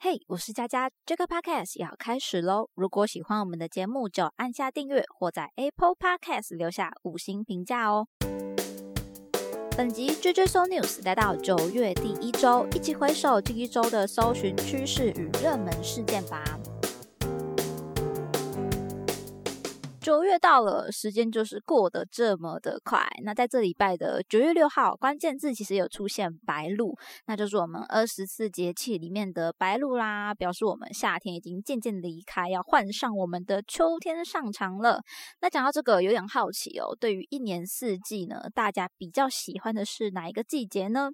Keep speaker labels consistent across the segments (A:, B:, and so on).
A: 嘿，我是佳佳，这个 podcast 要开始喽！如果喜欢我们的节目，就按下订阅或在 Apple Podcast 留下五星评价哦。本集 JJ So News 来到九月第一周，一起回首第一周的搜寻趋势与热门事件吧。九月到了，时间就是过得这么的快。那在这礼拜的九月六号，关键字其实有出现白露，那就是我们二十四节气里面的白露啦，表示我们夏天已经渐渐离开，要换上我们的秋天上场了。那讲到这个，有点好奇哦，对于一年四季呢，大家比较喜欢的是哪一个季节呢？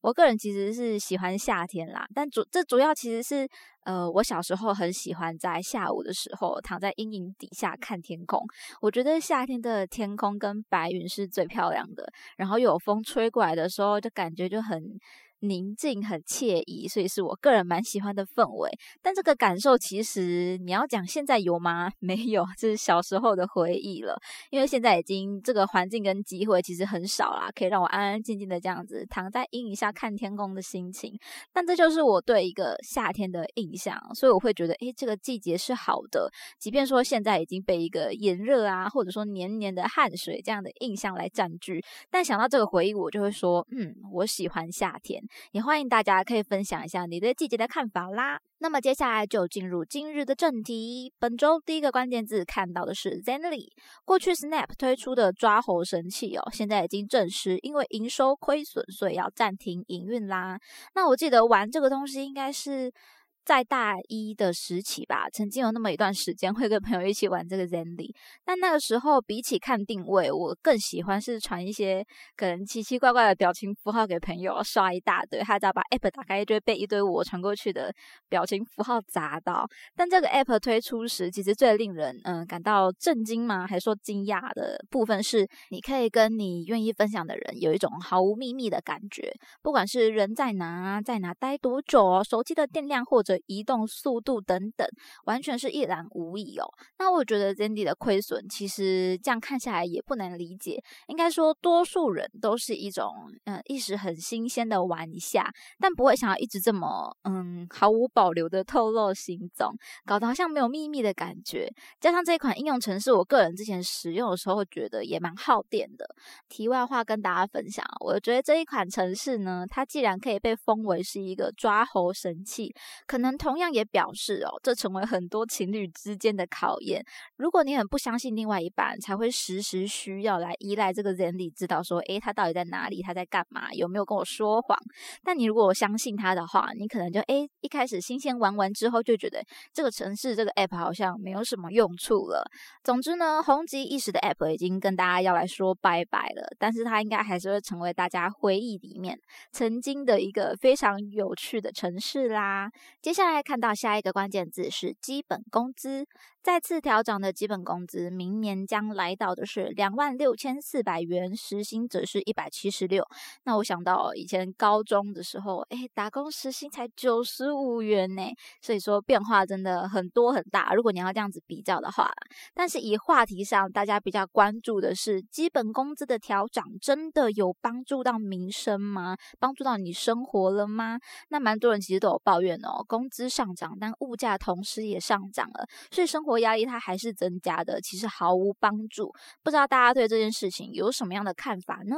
A: 我个人其实是喜欢夏天啦，但主这主要其实是，呃，我小时候很喜欢在下午的时候躺在阴影底下看天空。我觉得夏天的天空跟白云是最漂亮的，然后有风吹过来的时候，就感觉就很。宁静很惬意，所以是我个人蛮喜欢的氛围。但这个感受其实你要讲现在有吗？没有，这是小时候的回忆了。因为现在已经这个环境跟机会其实很少啦，可以让我安安静静的这样子躺在阴影下看天空的心情。但这就是我对一个夏天的印象，所以我会觉得，诶，这个季节是好的。即便说现在已经被一个炎热啊，或者说黏黏的汗水这样的印象来占据，但想到这个回忆，我就会说，嗯，我喜欢夏天。也欢迎大家可以分享一下你对季节的看法啦。那么接下来就进入今日的正题。本周第一个关键字看到的是 Zenly。过去 Snap 推出的抓猴神器哦，现在已经证实因为营收亏损，所以要暂停营运啦。那我记得玩这个东西应该是。在大一的时期吧，曾经有那么一段时间会跟朋友一起玩这个 Zenly，但那个时候比起看定位，我更喜欢是传一些可能奇奇怪怪的表情符号给朋友，刷一大堆，他只要把 App 打开，就会被一堆我传过去的表情符号砸到。但这个 App 推出时，其实最令人嗯感到震惊吗？还是说惊讶的部分是，你可以跟你愿意分享的人有一种毫无秘密的感觉，不管是人在哪，在哪待多久，手机的电量或者移动速度等等，完全是一览无遗哦。那我觉得 Zendy 的亏损，其实这样看下来也不难理解。应该说，多数人都是一种嗯一时很新鲜的玩一下，但不会想要一直这么嗯毫无保留的透露行踪，搞得好像没有秘密的感觉。加上这一款应用程式，我个人之前使用的时候觉得也蛮耗电的。题外话跟大家分享，我觉得这一款程式呢，它既然可以被封为是一个抓猴神器，可能同样也表示哦，这成为很多情侣之间的考验。如果你很不相信另外一半，才会时时需要来依赖这个人力，知道说，诶，他到底在哪里？他在干嘛？有没有跟我说谎？但你如果相信他的话，你可能就诶，一开始新鲜玩完之后，就觉得这个城市这个 app 好像没有什么用处了。总之呢，红极一时的 app 已经跟大家要来说拜拜了。但是它应该还是会成为大家回忆里面曾经的一个非常有趣的城市啦。接下来看到下一个关键字是基本工资。再次调涨的基本工资，明年将来到的是两万六千四百元，时薪则是一百七十六。那我想到以前高中的时候，哎，打工时薪才九十五元呢，所以说变化真的很多很大。如果你要这样子比较的话，但是以话题上大家比较关注的是基本工资的调涨，真的有帮助到民生吗？帮助到你生活了吗？那蛮多人其实都有抱怨哦，工工资上涨，但物价同时也上涨了，所以生活。压力它还是增加的，其实毫无帮助。不知道大家对这件事情有什么样的看法呢？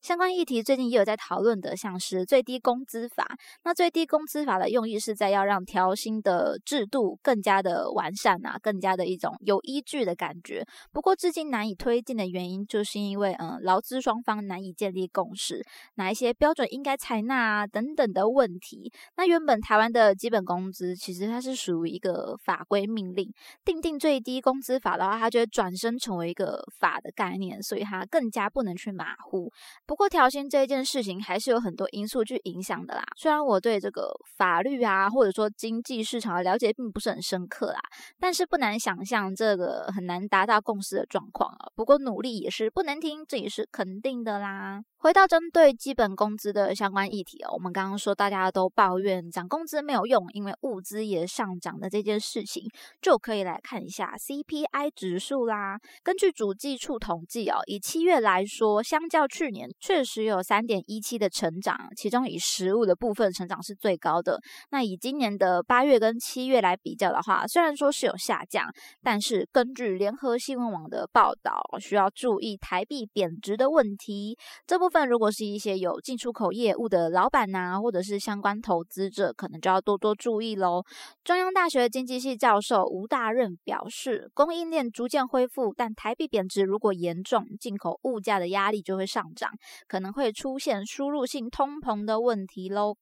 A: 相关议题最近也有在讨论的，像是最低工资法。那最低工资法的用意是在要让调薪的制度更加的完善啊，更加的一种有依据的感觉。不过至今难以推进的原因，就是因为嗯，劳资双方难以建立共识，哪一些标准应该采纳啊等等的问题。那原本台湾的基本工资其实它是属于一个法规命令，定定最低工资法的话，它就会转身成为一个法的概念，所以它更加不能去马虎。不过调薪这一件事情还是有很多因素去影响的啦。虽然我对这个法律啊，或者说经济市场的了解并不是很深刻啦，但是不难想象这个很难达到共识的状况啊。不过努力也是不能停，这也是肯定的啦。回到针对基本工资的相关议题哦，我们刚刚说大家都抱怨涨工资没有用，因为物资也上涨的这件事情，就可以来看一下 CPI 指数啦。根据主计处统计哦，以七月来说，相较去年确实有三点一七的成长，其中以食物的部分成长是最高的。那以今年的八月跟七月来比较的话，虽然说是有下降，但是根据联合新闻网的报道，需要注意台币贬值的问题。这部分如果是一些有进出口业务的老板呐，或者是相关投资者，可能就要多多注意喽。中央大学经济系教授吴大任表示，供应链逐渐恢复，但台币贬值如果严重，进口物价的压力就会上涨，可能会出现输入性通膨的问题喽。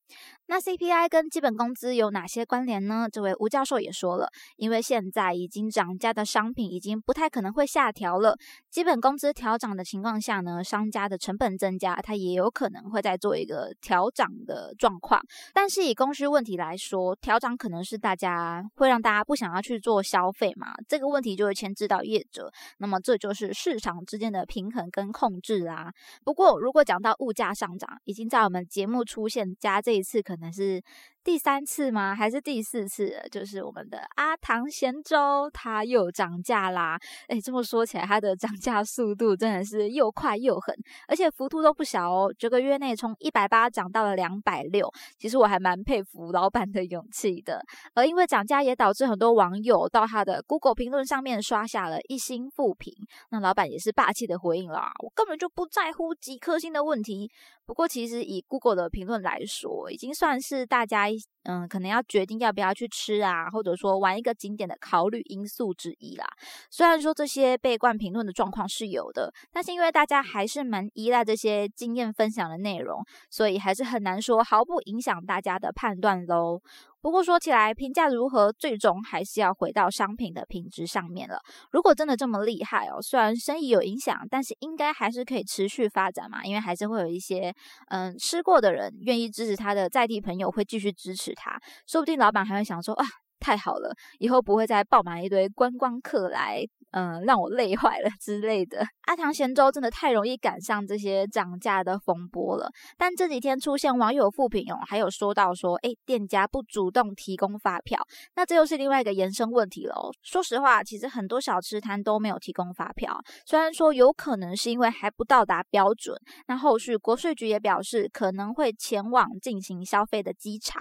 A: 那 CPI 跟基本工资有哪些关联呢？这位吴教授也说了，因为现在已经涨价的商品已经不太可能会下调了，基本工资调涨的情况下呢，商家的成本增加，它也有可能会再做一个调涨的状况。但是以供需问题来说，调涨可能是大家会让大家不想要去做消费嘛，这个问题就会牵制到业者，那么这就是市场之间的平衡跟控制啦。不过如果讲到物价上涨，已经在我们节目出现加这一次可能。但是第三次吗？还是第四次？就是我们的阿唐咸粥，它又涨价啦！哎，这么说起来，它的涨价速度真的是又快又狠，而且幅度都不小哦。这个月内从一百八涨到了两百六，其实我还蛮佩服老板的勇气的。而因为涨价，也导致很多网友到他的 Google 评论上面刷下了一星负评。那老板也是霸气的回应啦，我根本就不在乎几颗星的问题。不过，其实以 Google 的评论来说，已经算是大家嗯，可能要决定要不要去吃啊，或者说玩一个景点的考虑因素之一啦。虽然说这些被冠评论的状况是有的，但是因为大家还是蛮依赖这些经验分享的内容，所以还是很难说毫不影响大家的判断喽。不过说起来，评价如何，最终还是要回到商品的品质上面了。如果真的这么厉害哦，虽然生意有影响，但是应该还是可以持续发展嘛，因为还是会有一些嗯吃过的人愿意支持他的在地朋友会继续支持他，说不定老板还会想说啊。太好了，以后不会再爆满一堆观光客来，嗯，让我累坏了 之类的。阿唐咸州真的太容易赶上这些涨价的风波了。但这几天出现网友复评哦，还有说到说，哎，店家不主动提供发票，那这又是另外一个延伸问题了。说实话，其实很多小吃摊都没有提供发票，虽然说有可能是因为还不到达标准。那后续国税局也表示，可能会前往进行消费的稽查。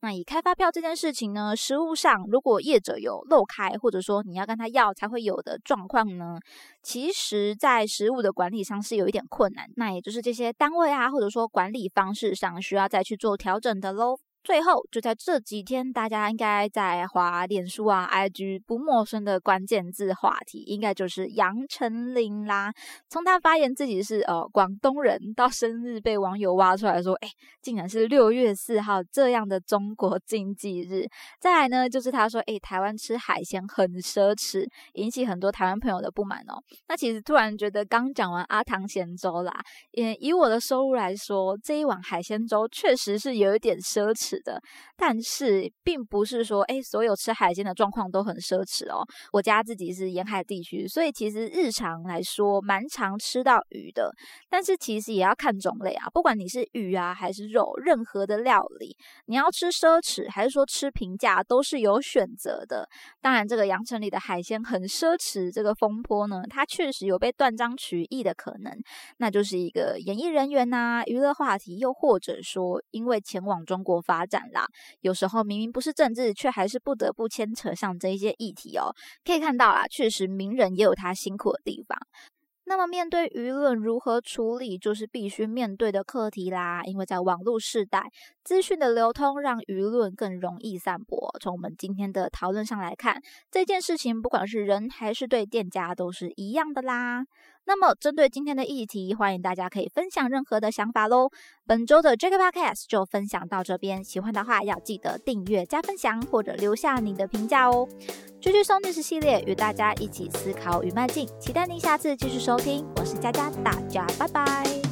A: 那以开发票这件事情呢，实物。上如果业者有漏开，或者说你要跟他要才会有的状况呢，其实，在实物的管理上是有一点困难。那也就是这些单位啊，或者说管理方式上需要再去做调整的喽。最后，就在这几天，大家应该在华脸书啊、IG 不陌生的关键字话题，应该就是杨丞琳啦。从他发言自己是呃广东人，到生日被网友挖出来说，哎，竟然是六月四号这样的中国经济日。再来呢，就是他说，哎，台湾吃海鲜很奢侈，引起很多台湾朋友的不满哦。那其实突然觉得，刚讲完阿唐咸粥啦，也以我的收入来说，这一碗海鲜粥确实是有一点奢侈。是的，但是并不是说，哎，所有吃海鲜的状况都很奢侈哦。我家自己是沿海地区，所以其实日常来说蛮常吃到鱼的。但是其实也要看种类啊，不管你是鱼啊还是肉，任何的料理，你要吃奢侈还是说吃平价，都是有选择的。当然，这个阳城里的海鲜很奢侈，这个风波呢，它确实有被断章取义的可能，那就是一个演艺人员呐，娱乐话题，又或者说因为前往中国发。发展啦，有时候明明不是政治，却还是不得不牵扯上这一些议题哦。可以看到啊，确实名人也有他辛苦的地方。那么面对舆论如何处理，就是必须面对的课题啦。因为在网络时代，资讯的流通让舆论更容易散播。从我们今天的讨论上来看，这件事情不管是人还是对店家都是一样的啦。那么，针对今天的议题，欢迎大家可以分享任何的想法喽。本周的 Jack Podcast 就分享到这边，喜欢的话要记得订阅、加分享或者留下你的评价哦。追剧松历史系列与大家一起思考与迈进，期待您下次继续收听。我是佳佳，大家拜拜。